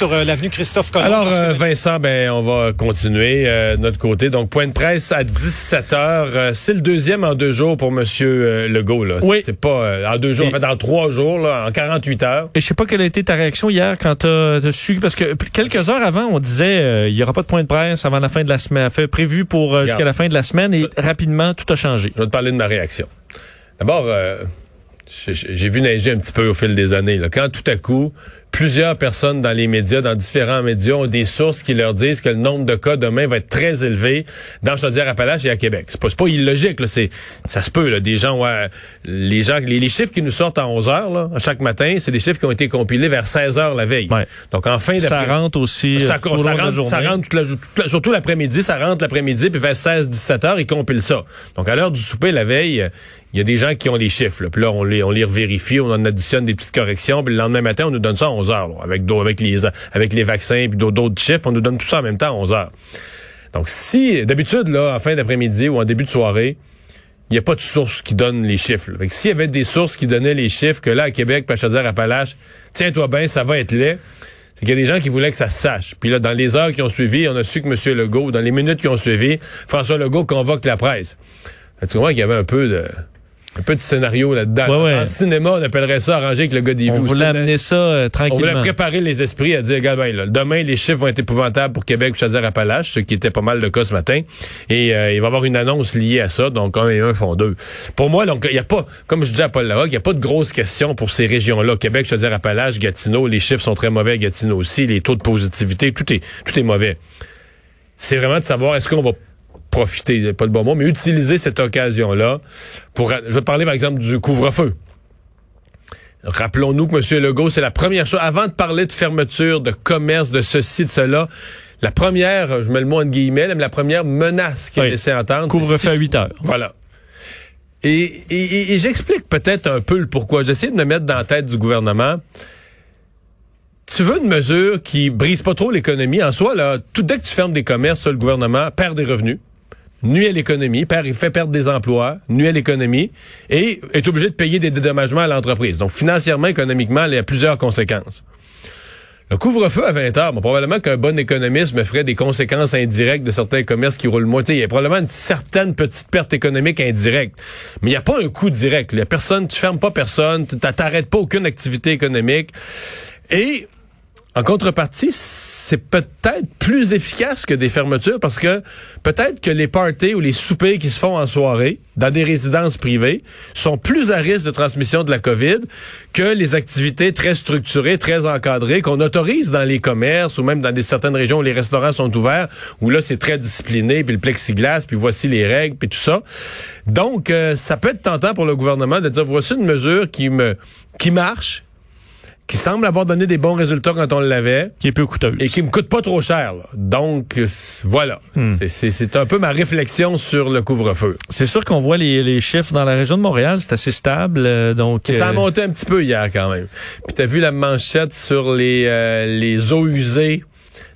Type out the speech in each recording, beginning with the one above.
sur euh, l'avenue Christophe Colomb. Alors, euh, Vincent, ben, on va continuer euh, de notre côté. Donc, point de presse à 17 h C'est le deuxième en deux jours pour Monsieur Legault. Là. Oui. C'est pas en deux jours, en fait, en trois jours, là, en 48 heures. Et je sais pas quelle a été ta réaction hier quand tu as su, parce que quelques heures avant, on disait il y aura pas de point de presse avant la fin de la semaine, fait prévu pour jusqu'à la fin de la semaine, et rapidement, tout a changé. Je vais te parler de ma réaction. D'abord, j'ai vu neiger un petit peu au fil des années. Là. Quand tout à coup, plusieurs personnes dans les médias, dans différents médias, ont des sources qui leur disent que le nombre de cas demain va être très élevé dans Chaudière-Appalaches et à Québec. C'est pas, pas illogique, là. C'est, ça se peut, là. Des gens, ouais, les gens, les, chiffres qui nous sortent à 11 heures, là, chaque matin, c'est des chiffres qui ont été compilés vers 16 heures la veille. Donc, en fin Ça rentre aussi. Ça, euh, ça, rentre, ça rentre surtout l'après-midi, ça rentre l'après-midi, puis vers 16, 17 heures, ils compilent ça. Donc, à l'heure du souper, la veille, il y a des gens qui ont les chiffres. Là. Puis là, on les, on les revérifie, on en additionne des petites corrections. Puis le lendemain matin, on nous donne ça 11 heures. avec, les, avec les vaccins puis d'autres chiffres. On nous donne tout ça en même temps à 11 heures. Donc, si, d'habitude, là, en fin d'après-midi ou en début de soirée, il n'y a pas de source qui donne les chiffres. S'il y avait des sources qui donnaient les chiffres, que là, à Québec, à Appalaches, tiens-toi bien, ça va être laid, c'est qu'il y a des gens qui voulaient que ça se sache. Puis là, dans les heures qui ont suivi, on a su que M. Legault, dans les minutes qui ont suivi, François Legault convoque la presse. tu comprends qu'il y avait un peu de un peu de scénario là-dedans. En cinéma, on appellerait ça arranger avec le gars des vues. On voulait amener ça euh, tranquillement. On voulait préparer les esprits à dire, regarde, ben, demain, les chiffres vont être épouvantables pour Québec, Chaudière-Appalaches, ce qui était pas mal le cas ce matin. Et euh, il va y avoir une annonce liée à ça, donc un et un font deux. Pour moi, donc, il n'y a pas, comme je disais à Paul Larocque, il n'y a pas de grosses questions pour ces régions-là. Québec, Chaudière-Appalaches, Gatineau, les chiffres sont très mauvais à Gatineau aussi, les taux de positivité, tout est, tout est mauvais. C'est vraiment de savoir est-ce qu'on va profiter, pas le bon mot, mais utiliser cette occasion-là pour... Je vais parler, par exemple, du couvre-feu. Rappelons-nous que M. Legault, c'est la première chose, avant de parler de fermeture, de commerce, de ceci, de cela, la première, je mets le mot en guillemets, mais la première menace qu'il a laissé entendre. Couvre-feu à 8 heures. Voilà. Et, et, et j'explique peut-être un peu le pourquoi. J'essaie de me mettre dans la tête du gouvernement tu veux une mesure qui brise pas trop l'économie en soi là tout dès que tu fermes des commerces le gouvernement perd des revenus nuit à l'économie, fait perdre des emplois, nuit à l'économie, et est obligé de payer des dédommagements à l'entreprise. Donc, financièrement, économiquement, il y a plusieurs conséquences. Le couvre-feu à 20 heures, bon, probablement qu'un bon économiste me ferait des conséquences indirectes de certains commerces qui roulent moins. Il y a probablement une certaine petite perte économique indirecte. Mais il n'y a pas un coût direct. A personne, tu fermes pas personne, tu t'arrêtes pas aucune activité économique. Et en contrepartie, c'est peut-être plus efficace que des fermetures parce que peut-être que les parties ou les soupers qui se font en soirée dans des résidences privées sont plus à risque de transmission de la COVID que les activités très structurées, très encadrées qu'on autorise dans les commerces ou même dans certaines régions où les restaurants sont ouverts, où là c'est très discipliné, puis le plexiglas, puis voici les règles, puis tout ça. Donc, euh, ça peut être tentant pour le gouvernement de dire voici une mesure qui me qui marche, qui semble avoir donné des bons résultats quand on l'avait. Qui est peu coûteuse. Et qui me coûte pas trop cher. Donc, voilà. Hmm. C'est un peu ma réflexion sur le couvre-feu. C'est sûr qu'on voit les, chiffres dans la région de Montréal, c'est assez stable. Euh, donc, Ça a euh, monté un petit peu hier quand même. Puis t'as vu la manchette sur les, euh, les eaux usées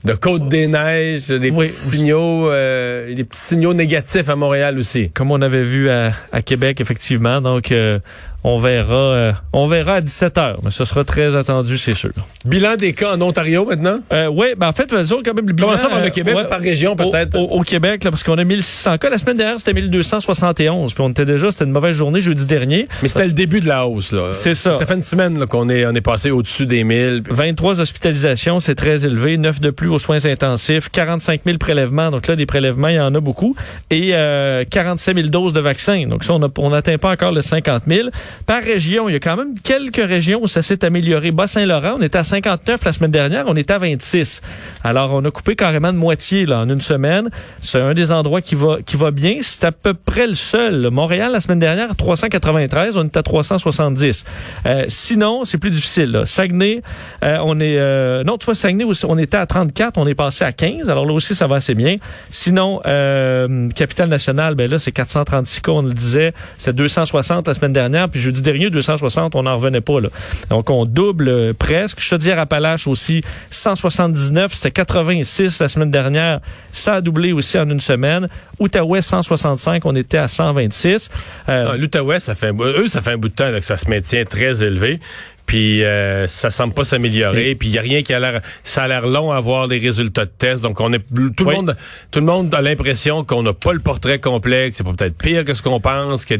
de Côte-des-Neiges, des petits signaux, euh, des petits signaux négatifs à Montréal aussi. Comme on avait vu à, Québec, effectivement. Donc, euh, on verra, euh, on verra à 17 h mais ce sera très attendu, c'est sûr. Bilan des cas en Ontario maintenant? Euh, oui, ben en fait, faisons quand même le bilan. Comment ça, le Québec par région peut-être? Au, Québec, là, parce qu'on a 1600 cas. La semaine dernière, c'était 1271. Puis on était déjà, c'était une mauvaise journée jeudi dernier. Mais c'était le début de la hausse, là. C'est ça. Ça fait une semaine qu'on est, on est passé au-dessus des 1000. 23 hospitalisations, c'est très élevé. 9 de plus aux soins intensifs. 45 000 prélèvements. Donc là, des prélèvements, il y en a beaucoup. Et euh, 47 000 doses de vaccins. Donc ça, on n'atteint pas encore les 50 000. Par région, il y a quand même quelques régions où ça s'est amélioré. Bas-Saint-Laurent, on était à 59 la semaine dernière, on était à 26. Alors, on a coupé carrément de moitié là, en une semaine. C'est un des endroits qui va, qui va bien. C'est à peu près le seul. Montréal, la semaine dernière, 393, on est à 370. Euh, sinon, c'est plus difficile. Là. Saguenay, euh, on est... Euh, non, tu vois, Saguenay, on était à 34, on est passé à 15. Alors là aussi, ça va assez bien. Sinon, euh, Capitale nationale, ben là, c'est 436 cas, on le disait. C'est 260 la semaine dernière. Jeudi dernier, 260, on n'en revenait pas. Là. Donc, on double euh, presque. Chaudière-Appalaches aussi, 179. C'était 86 la semaine dernière. Ça a doublé aussi en une semaine. Outaouais, 165. On était à 126. Euh, ah, L'Outaouais, ça fait eux, ça fait un bout de temps que ça se maintient très élevé. Puis euh, ça semble pas s'améliorer. Puis il y a rien qui a l'air. Ça a l'air long à voir les résultats de tests. Donc on est tout le monde. Tout le monde a l'impression qu'on n'a pas le portrait complet. Que c'est peut-être pire que ce qu'on pense. Que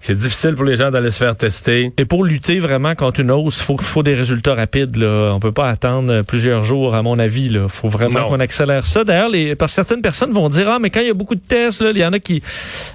c'est difficile pour les gens d'aller se faire tester. Et pour lutter vraiment contre une hausse, faut faut des résultats rapides. Là. On peut pas attendre plusieurs jours, à mon avis. Là. Faut vraiment qu'on accélère ça. D'ailleurs, les parce que certaines personnes vont dire ah mais quand il y a beaucoup de tests, là, il y en a qui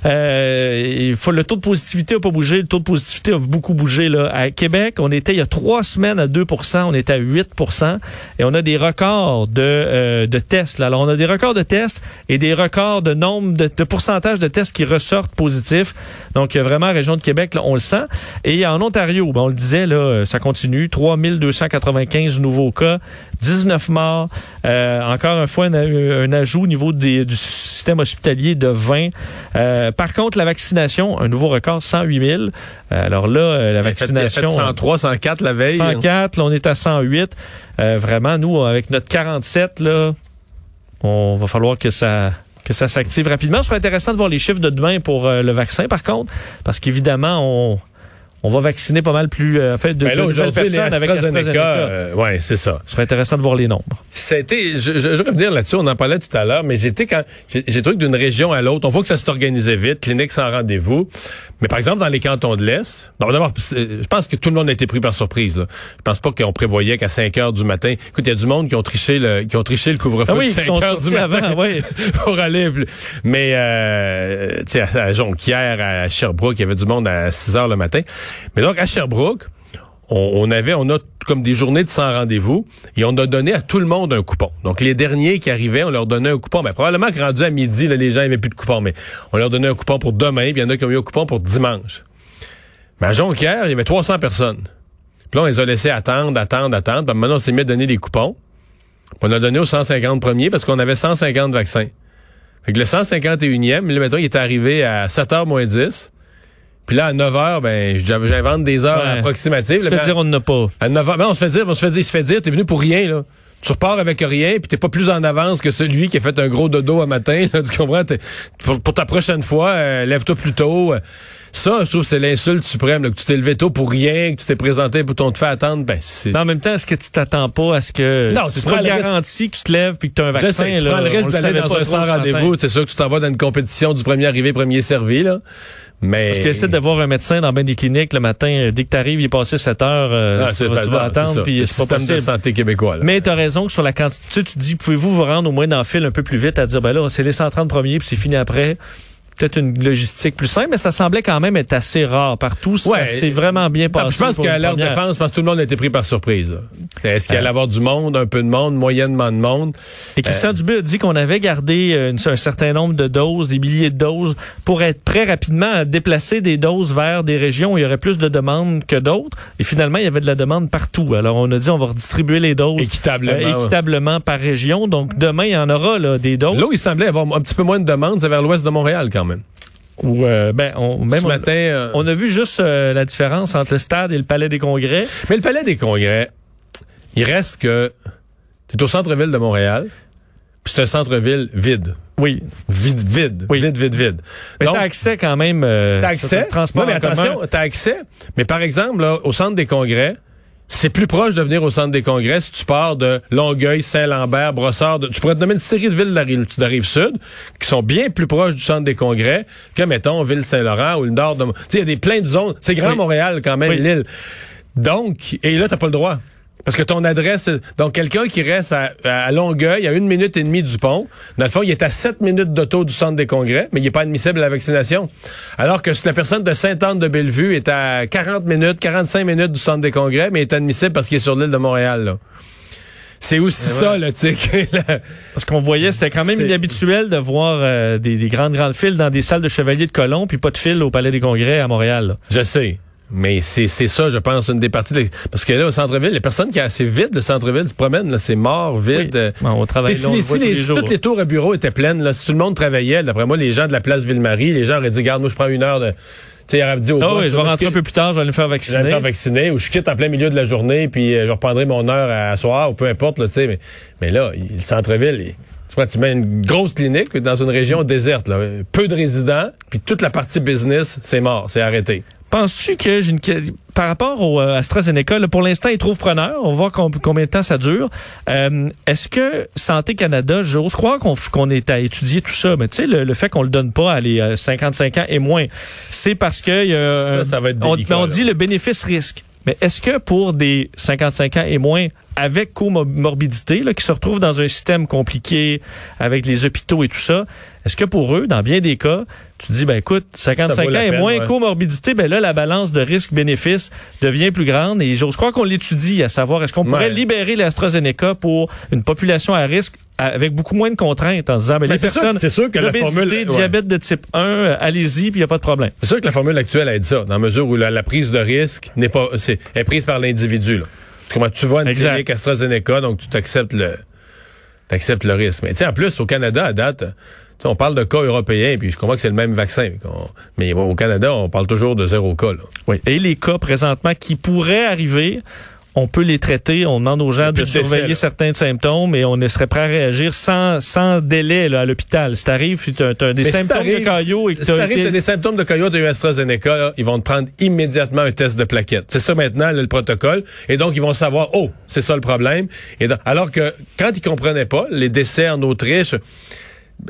euh, il faut le taux de positivité a pas bougé. Le taux de positivité a beaucoup bougé là. À Québec, on était il y a trois semaines à 2% on est à 8% et on a des records de, euh, de tests. Là. Alors, on a des records de tests et des records de nombre de, de pourcentage de tests qui ressortent positifs. Donc, vraiment, région de Québec, là, on le sent. Et en Ontario, ben, on le disait, là, ça continue. 3295 nouveaux cas, 19 morts. Euh, encore une fois, un, ajout au niveau des, du système hospitalier de 20. Euh, par contre, la vaccination, un nouveau record, 108 000. alors là, la vaccination... 103, 104 la veille. 104, là, on est à 108. Euh, vraiment, nous, avec notre 47, là, on va falloir que ça que ça s'active rapidement. Ce serait intéressant de voir les chiffres de demain pour euh, le vaccin, par contre, parce qu'évidemment, on, on va vacciner pas mal plus euh, fait de, ben là, de personnes avec AstraZeneca. Euh, ouais, c'est ça. Ce serait intéressant de voir les nombres. Été, je, je, je revenir là-dessus, on en parlait tout à l'heure, mais j'étais quand j'ai trouvé que d'une région à l'autre, on voit que ça s'est organisé vite, clinique sans rendez-vous. Mais par exemple, dans les cantons de l'Est, bon, d'abord, je pense que tout le monde a été pris par surprise. Là. Je pense pas qu'on prévoyait qu'à 5 heures du matin, écoute, il y a du monde qui ont triché le, qui ont triché le couvre-feu ah oui, 5 heures du matin avant, oui. pour aller. Mais euh, tu sais, à Jonquière, à Sherbrooke, il y avait du monde à 6 heures le matin. Mais donc à Sherbrooke, on, avait, on a comme des journées de sans rendez-vous et on a donné à tout le monde un coupon. Donc les derniers qui arrivaient, on leur donnait un coupon. Ben, probablement que rendu à midi, là, les gens n'avaient plus de coupon, mais on leur donnait un coupon pour demain, puis il y en a qui ont eu un coupon pour dimanche. Mais à Jonquière, il y avait 300 personnes. Puis là, on les a laissés attendre, attendre, attendre. Puis maintenant, on s'est mis à donner des coupons. Puis on a donné aux 150 premiers parce qu'on avait 150 vaccins. Fait que le 151e, là, il était arrivé à 7h moins 10. Puis là, à 9 h ben, j'invente des heures approximatives. Tu fais dire on n'a pas. À 9 h ben, on se fait dire, on se fait dire, il se fait dire, t'es venu pour rien, là. Tu repars avec rien, puis t'es pas plus en avance que celui qui a fait un gros dodo un matin, là, tu comprends? Pour, pour, ta prochaine fois, euh, lève-toi plus tôt. Ça, je trouve c'est l'insulte suprême, là, que tu t'es levé tôt pour rien, que tu t'es présenté pour ton te fait attendre. Ben, c'est... en même temps, est-ce que tu t'attends pas à ce que non, tu, prends garantie que tu te lèves puis que tu as un vaccin? sais, tu là, prends le risque d'aller dans un sans rendez-vous. C'est sûr que tu t'en vas dans une compétition du premier arrivé, premier servi. Là. Mais... Parce que essaie de voir un médecin dans ben des cliniques le matin, euh, dès que tu arrives, il est passé 7 heures, euh, ah, tu, vas, attendre, puis c'est pas possible. de santé québécois. Là. Mais tu as raison que sur la quantité, tu, tu dis, pouvez-vous vous rendre au moins dans le fil un peu plus vite à dire, ben là, c'est les 130 premiers, puis c'est fini après peut-être une logistique plus simple, mais ça semblait quand même être assez rare partout. Ouais, c'est vraiment bien passé. Je pense qu'à leur défense, parce que tout le monde a été pris par surprise. Est-ce qu'il allait y euh. avoir du monde, un peu de monde, moyennement de monde? Et Christian euh, Dubé a dit qu'on avait gardé euh, un certain nombre de doses, des milliers de doses, pour être prêt rapidement à déplacer des doses vers des régions où il y aurait plus de demandes que d'autres. Et finalement, il y avait de la demande partout. Alors, on a dit on va redistribuer les doses équitablement, équitablement par région. Donc, demain, il y en aura là, des doses. Là où il semblait avoir un petit peu moins de demandes, c'est vers l'ouest de Montréal quand même. Ou euh, ben, on, même Ce matin, euh, on, a vu juste euh, la différence entre le stade et le palais des congrès. Mais le palais des congrès, il reste que c'est au centre-ville de Montréal. Puis c'est un centre-ville vide. Oui. Vide, vide. Oui. Vide, vide, vide. Mais t'as accès quand même. Euh, t'as accès. Transport mais attention, t'as accès. Mais par exemple, là, au centre des congrès, c'est plus proche de venir au centre des congrès si tu pars de Longueuil, Saint-Lambert, Brossard. tu pourrais te nommer une série de villes de la rive, sud qui sont bien plus proches du centre des congrès que, mettons, Ville-Saint-Laurent ou le nord de... Tu sais, il y a des plein de zones. C'est Grand Montréal quand même, l'île. Donc, et là, t'as pas le droit. Parce que ton adresse, donc quelqu'un qui reste à, Longueuil à une minute et demie du pont, dans le fond, il est à sept minutes d'auto du centre des congrès, mais il n'est pas admissible à la vaccination. Alors que si la personne de Sainte-Anne-de-Bellevue est à 40 minutes, 45 minutes du centre des congrès, mais est admissible parce qu'il est sur l'île de Montréal. C'est aussi eh ça, le tu Parce qu'on voyait, c'était quand même inhabituel de voir euh, des, grandes, grandes files dans des salles de chevaliers de colons, puis pas de file au Palais des Congrès à Montréal. Je sais. Mais c'est ça, je pense, une des parties. Parce que là, au centre-ville, les personnes qui assez vide, le centre-ville, se promènent, là, c'est mort, vide. on travaille si, si toutes les tours à bureau étaient pleines, là, si tout le monde travaillait, d'après moi, les gens de la place Ville-Marie, les gens auraient dit, garde, moi, je prends une heure de. Tu sais, dit au oh, oui, je vais rentrer un peu plus tard, je vais aller me faire vacciner. Je vais me faire vacciner, ou je quitte en plein milieu de la journée, puis euh, je reprendrai mon heure à, soir, ou peu importe, là, tu sais. Mais, mais là, le centre-ville, tu vois, tu mets une grosse clinique dans une région déserte, là, peu de résidents, puis toute la partie business, c'est mort, c'est arrêté. Penses-tu que j'ai une par rapport au euh, AstraZeneca, là, pour l'instant, ils trouvent preneur. On va voir combien de temps ça dure. Euh, Est-ce que Santé Canada, j'ose croire qu'on qu'on est à étudier tout ça, mais tu sais, le, le, fait qu'on le donne pas à les 55 ans et moins, c'est parce que y a, ça, ça va être délicat, on, on dit le bénéfice-risque. Mais est-ce que pour des 55 ans et moins avec comorbidité, là, qui se retrouvent dans un système compliqué avec les hôpitaux et tout ça, est-ce que pour eux, dans bien des cas, tu dis, ben écoute, 55 ans et moins ouais. comorbidité, ben là, la balance de risque-bénéfice devient plus grande. Et j'ose croire qu'on l'étudie, à savoir, est-ce qu'on pourrait libérer l'AstraZeneca pour une population à risque avec beaucoup moins de contraintes en disant, ben, les personnes, c'est sûr que la formule, diabète de type 1, allez-y, puis il n'y a pas de problème. C'est sûr que la formule actuelle aide ça, dans la mesure où la, la prise de risque n'est pas, c'est, est prise par l'individu, Comment tu vas à une exact. clinique AstraZeneca, donc tu t'acceptes le, t'acceptes le risque. Mais tu sais, en plus, au Canada, à date, on parle de cas européens, puis je comprends que c'est le même vaccin. Mais au Canada, on parle toujours de zéro cas. Là. Oui. Et les cas présentement qui pourraient arriver, on peut les traiter, on demande aux gens de surveiller décès, certains symptômes et on serait prêt à réagir sans, sans délai là, à l'hôpital. Si t'arrives, tu as, as, des Mais symptômes si de caillot et que si t'arrives, été... t'as des symptômes de caillot, t'as eu AstraZeneca, là, ils vont te prendre immédiatement un test de plaquettes. C'est ça maintenant là, le protocole. Et donc, ils vont savoir, oh, c'est ça le problème. Et donc, alors que quand ils comprenaient pas, les décès en Autriche,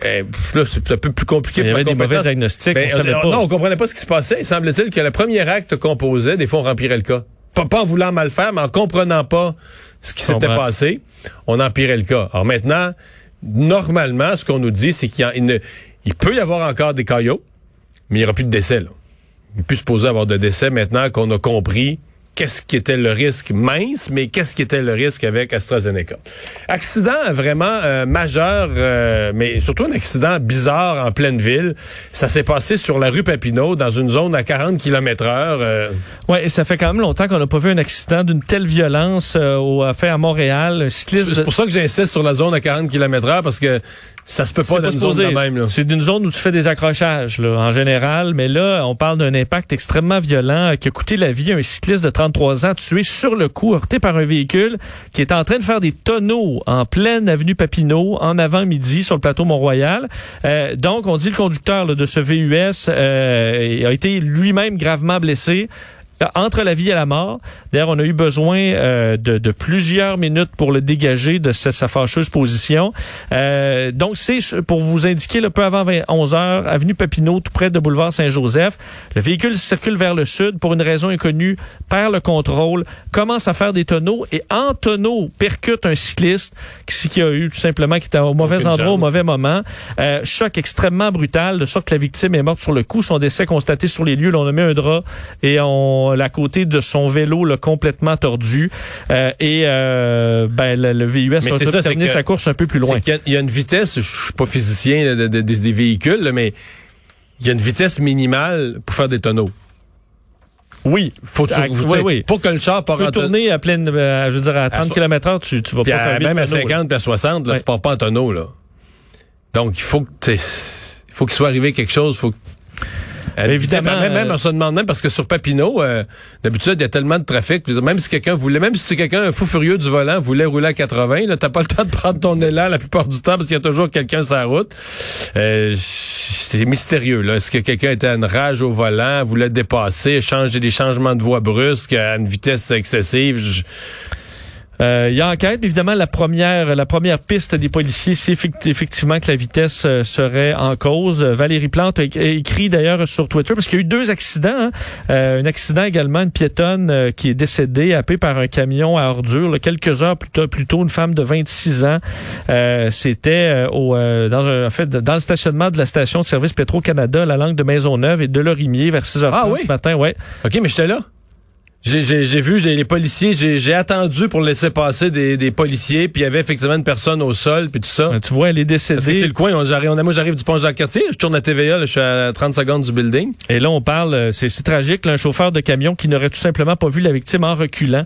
ben, là, c'est un peu plus compliqué. Il y avait des mauvais diagnostics. Ben, on on, non, on comprenait pas ce qui se passait. Il semble-t-il que le premier acte qu'on posait, des fois, on remplirait le cas. Pas, pas en voulant mal faire, mais en comprenant pas ce qui s'était passé, on empirait le cas. Alors maintenant, normalement, ce qu'on nous dit, c'est qu'il il, il peut y avoir encore des caillots, mais il n'y aura plus de décès. Là. Il peut se poser avoir de décès maintenant qu'on a compris qu'est-ce qui était le risque mince, mais qu'est-ce qui était le risque avec AstraZeneca? Accident vraiment euh, majeur, euh, mais surtout un accident bizarre en pleine ville. Ça s'est passé sur la rue Papineau, dans une zone à 40 km heure. Euh... Ouais, et ça fait quand même longtemps qu'on n'a pas vu un accident d'une telle violence euh, au, fait à Montréal. Un cycliste. C'est pour ça que j'insiste sur la zone à 40 km heure, parce que ça se peut pas dans une zone de même. C'est d'une zone où tu fais des accrochages, là, en général. Mais là, on parle d'un impact extrêmement violent qui a coûté la vie à un cycliste de 33 ans tué sur le coup, heurté par un véhicule qui est en train de faire des tonneaux en pleine avenue Papineau, en avant-midi, sur le plateau Mont-Royal. Euh, donc, on dit le conducteur là, de ce VUS euh, a été lui-même gravement blessé entre la vie et la mort. D'ailleurs, on a eu besoin euh, de, de, plusieurs minutes pour le dégager de sa, sa fâcheuse position. Euh, donc, c'est pour vous indiquer, le peu avant 20, 11 heures, avenue Papineau, tout près de boulevard Saint-Joseph. Le véhicule circule vers le sud pour une raison inconnue, perd le contrôle, commence à faire des tonneaux et en tonneau percute un cycliste qui, qui a eu tout simplement, qui était au mauvais endroit chance. au mauvais moment. Euh, choc extrêmement brutal, de sorte que la victime est morte sur le coup. Son décès constaté sur les lieux. Là, on a mis un drap et on à côté de son vélo là, complètement tordu. Euh, et euh, ben, le, le VUS mais a ça, terminé sa course un peu plus loin. Il y, a une vitesse, je suis pas physicien de, de, de, des véhicules, là, mais il y a une vitesse minimale pour faire des tonneaux. Oui, faut tu, oui, oui. pour que le char tu peux tourner à pleine, euh, je veux dire à 30 km heure, tu, tu vas pas à, faire même à tonneaux, 50 puis à 60, là, Ouais. tu pars pas en tonneau là. Donc il faut que il faut qu'il soit arrivé quelque chose, faut que Euh, Évidemment, Même, même, euh, on se demande même parce que sur Papineau, euh, d'habitude, il y a tellement de trafic. Même si quelqu'un voulait, même si quelqu'un, un fou furieux du volant, voulait rouler à 80, là, t'as pas le temps de prendre ton élan la plupart du temps parce qu'il y a toujours quelqu'un sur la route. Euh, c'est mystérieux, là. Est-ce que quelqu'un était à une rage au volant, voulait dépasser, changer des changements de voie brusques à une vitesse excessive? Je- Euh, il y a enquête, évidemment, la première, la première piste des policiers, c'est effect- effectivement que la vitesse euh, serait en cause. Valérie Plante a, écrit d'ailleurs sur Twitter, parce qu'il y a eu deux accidents. hein. Euh, un accident également, une piétonne euh, qui est décédée, happée par un camion à ordures. là, quelques heures plus tôt, plus tôt, une femme de 26 ans. Euh, C'était euh, au, dans, en fait, dans le stationnement de la station de service Petro-Canada, la langue de Maisonneuve et de Lorimier vers 6 h Ah oui? ce matin. Ouais. OK, mais j'étais là. J'ai- J'ai j'ai vu les, policiers, j'ai j'ai attendu pour laisser passer des, des policiers, puis il y avait effectivement une personne au sol, puis tout ça. Euh, Tu vois, elle est Parce que c'est décédée. le coin, on, on, moi j'arrive du pont Jacques-Cartier, je tourne à TVA, là, je suis à 30 secondes du building. Et là, on parle, euh, c'est c'est tragique, là, un chauffeur de camion qui n'aurait tout simplement pas vu la victime en reculant.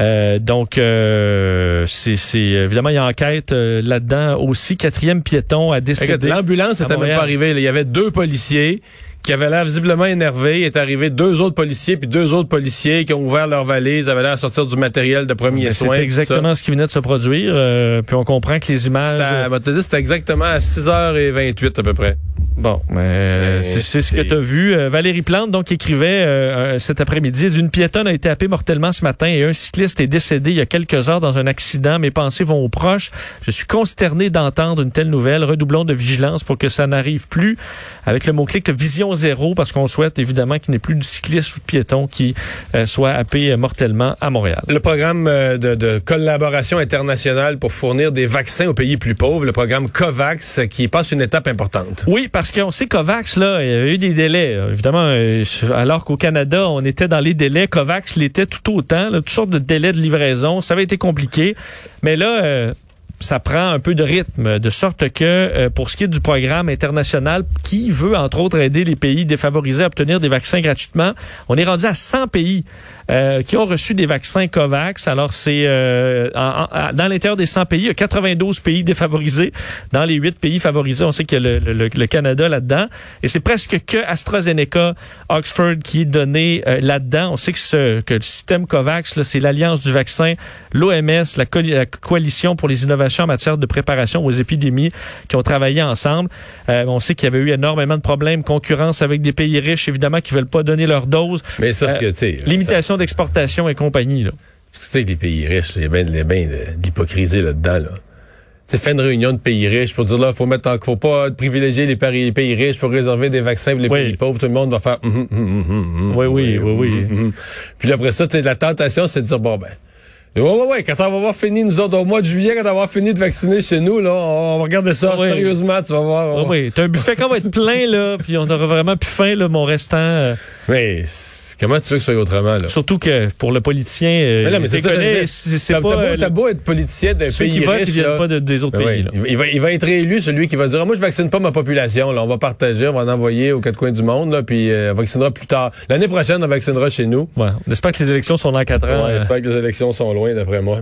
Euh, donc, euh, c'est c'est- évidemment, il y a enquête euh, là-dedans aussi. Quatrième piéton a décédé. L'ambulance n'était même pas arrivée. là. Il y avait deux policiers qui avaient l'air visiblement énervés. Il est arrivé deux autres policiers, puis deux autres policiers qui ont ouvert leurs valises, avaient l'air à sortir du matériel de premiers Ben, soins. C'est ça. exactement ce qui venait de se produire. euh, puis on comprend que les images... c'était exactement à 6h28 à peu près. Bon, mais c'est ce que tu as vu. Euh, Valérie Plante, donc, écrivait euh, cet après-midi, d'une piétonne a été happée mortellement ce matin et un cycliste est décédé il y a quelques heures dans un accident. Mes pensées vont aux proches. Je suis consterné d'entendre une telle nouvelle. Redoublons de vigilance pour que ça n'arrive plus. Avec le mot-clic Vision Zéro, parce qu'on souhaite évidemment qu'il n'y ait plus de cyclistes ou de piétons qui euh, soient happés mortellement à Montréal. Le programme de, de collaboration internationale pour fournir des vaccins aux pays plus pauvres, le programme COVAX, qui passe une étape importante. Oui, parce qu'on sait COVAX, là, il y a eu des délais. Évidemment, euh, alors qu'au Canada, on était dans les délais, COVAX l'était tout autant, là, toutes sortes de délais de livraison. Ça avait été compliqué. Mais là, euh, ça prend un peu de rythme, de sorte que euh, pour ce qui est du programme international qui veut entre autres aider les pays défavorisés à obtenir des vaccins gratuitement, on est rendu à 100 pays euh, qui ont reçu des vaccins COVAX. Alors c'est euh, dans l'intérieur des 100 pays, il y a 92 pays défavorisés. Dans les 8 pays favorisés, on sait qu'il y a le, le, Canada là-dedans et c'est presque que AstraZeneca, Oxford qui est donné là-dedans. On sait que, ce, que le système COVAX, c'est l'alliance du vaccin, l'OMS, la, la coalition pour les innovations en matière de préparation aux épidémies qui ont travaillé ensemble. Euh, on sait qu'il y avait eu énormément de problèmes, concurrence avec des pays riches, évidemment, qui veulent pas donner leur dose. Mais c'est parce que, tu sais... Limitation d'exportation et compagnie, là. Tu sais que les pays riches, il y a bien, de, l'hypocrisie là-dedans, là. C'est fait une réunion de pays riches pour dire là, faut mettre faut pas privilégier les pays, les pays riches, faut réserver des vaccins pour les pays pauvres. Tout le monde va faire. Hum, hum, hum, oui, oui, oui, oui. Puis après ça, la tentation, c'est de dire bon ben, oui, oui, oui. Quand on va avoir fini, nous autres, au mois de juillet, quand on va avoir fini de vacciner chez nous, là, on va regarder ça sérieusement, tu vas voir. Oui, t'as un buffet qu'on va être plein, là, puis on aura vraiment plus faim, là, mon restant. Euh. Mais comment tu veux que ce soit autrement, là? Surtout que pour le politicien, euh, mais là, mais c'est c'est pas... T'as beau, être politicien d'un pays qui riche, qui viennent pas de, des autres pays, là. Il va, il va être élu, celui qui va dire, moi, je vaccine pas ma population, là, on va partager, on va en envoyer aux quatre coins du monde, là, puis euh, on vaccinera plus tard. L'année prochaine, on vaccinera chez nous. Ouais. On espère que les élections sont dans quatre ans. Ouais, j'espère que les élections sont loin, d'après moi.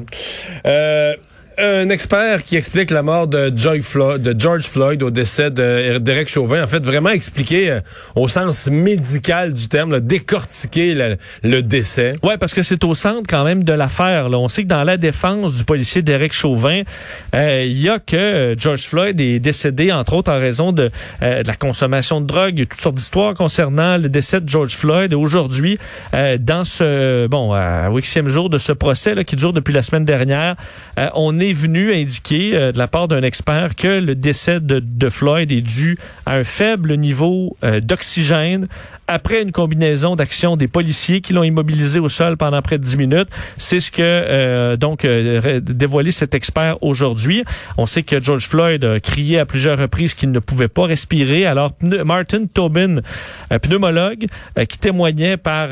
Euh, un expert qui explique la mort de George Floyd, de au décès d'Eric Chauvin. En fait, vraiment expliquer euh, au sens médical du terme, décortiquer le, décès. Ouais, parce que c'est au centre quand même de l'affaire. On sait que dans la défense du policier Derek Chauvin, euh, il y a que euh, George Floyd est décédé entre autres en raison de, de la consommation de drogue. Il y a toutes sortes d'histoires concernant le décès de George Floyd. Aujourd'hui, dans ce bon, à huitième jour de ce procès là, qui dure depuis la semaine dernière, on est venu indiquer euh, de la part d'un expert que le décès de, de, Floyd est dû à un faible niveau euh, d'oxygène après une combinaison d'actions des policiers qui l'ont immobilisé au sol pendant près de 10 minutes. C'est ce que euh, donc dévoilé cet expert aujourd'hui. On sait que George Floyd a crié à plusieurs reprises qu'il ne pouvait pas respirer. Alors Martin Tobin, un pneumologue qui témoignait par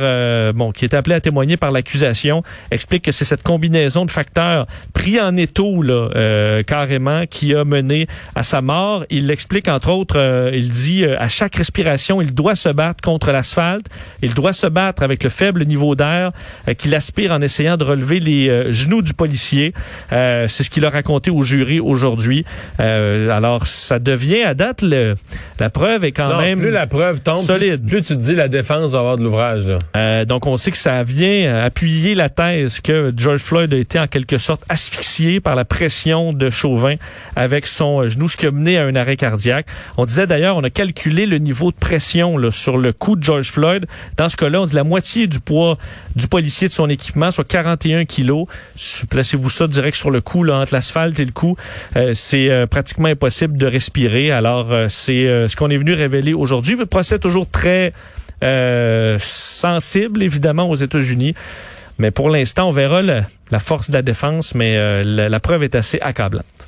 bon qui est appelé à témoigner par l'accusation, explique que c'est cette combinaison de facteurs pris en étau là, euh, carrément, qui a mené à sa mort. Il l'explique, entre autres, euh, il dit, euh, à chaque respiration, il doit se battre contre l'asphalte, il doit se battre avec le faible niveau d'air qu'il aspire en essayant de relever les genoux du policier. C'est ce qu'il a raconté au jury aujourd'hui. alors, ça devient, à date, le, la preuve est quand même plus la preuve tombe, solide. Plus, tu te dis la défense va avoir de l'ouvrage. donc, on sait que ça vient appuyer la thèse que George Floyd a été en quelque sorte asphyxié par la pression de Chauvin avec son euh, genou, ce qui a mené à un arrêt cardiaque. On disait d'ailleurs, on a calculé le niveau de pression là, sur le cou de George Floyd. Dans ce cas-là, on dit la moitié du poids du policier de son équipement, soit 41 kilos. Placez-vous ça direct sur le cou, là, entre l'asphalte et le cou. Euh, c'est euh, pratiquement impossible de respirer. Alors, c'est ce qu'on est venu révéler aujourd'hui. Le procès toujours très sensible, évidemment, aux États-Unis. Mais pour l'instant, on verra la force de la défense, mais euh, la preuve est assez accablante.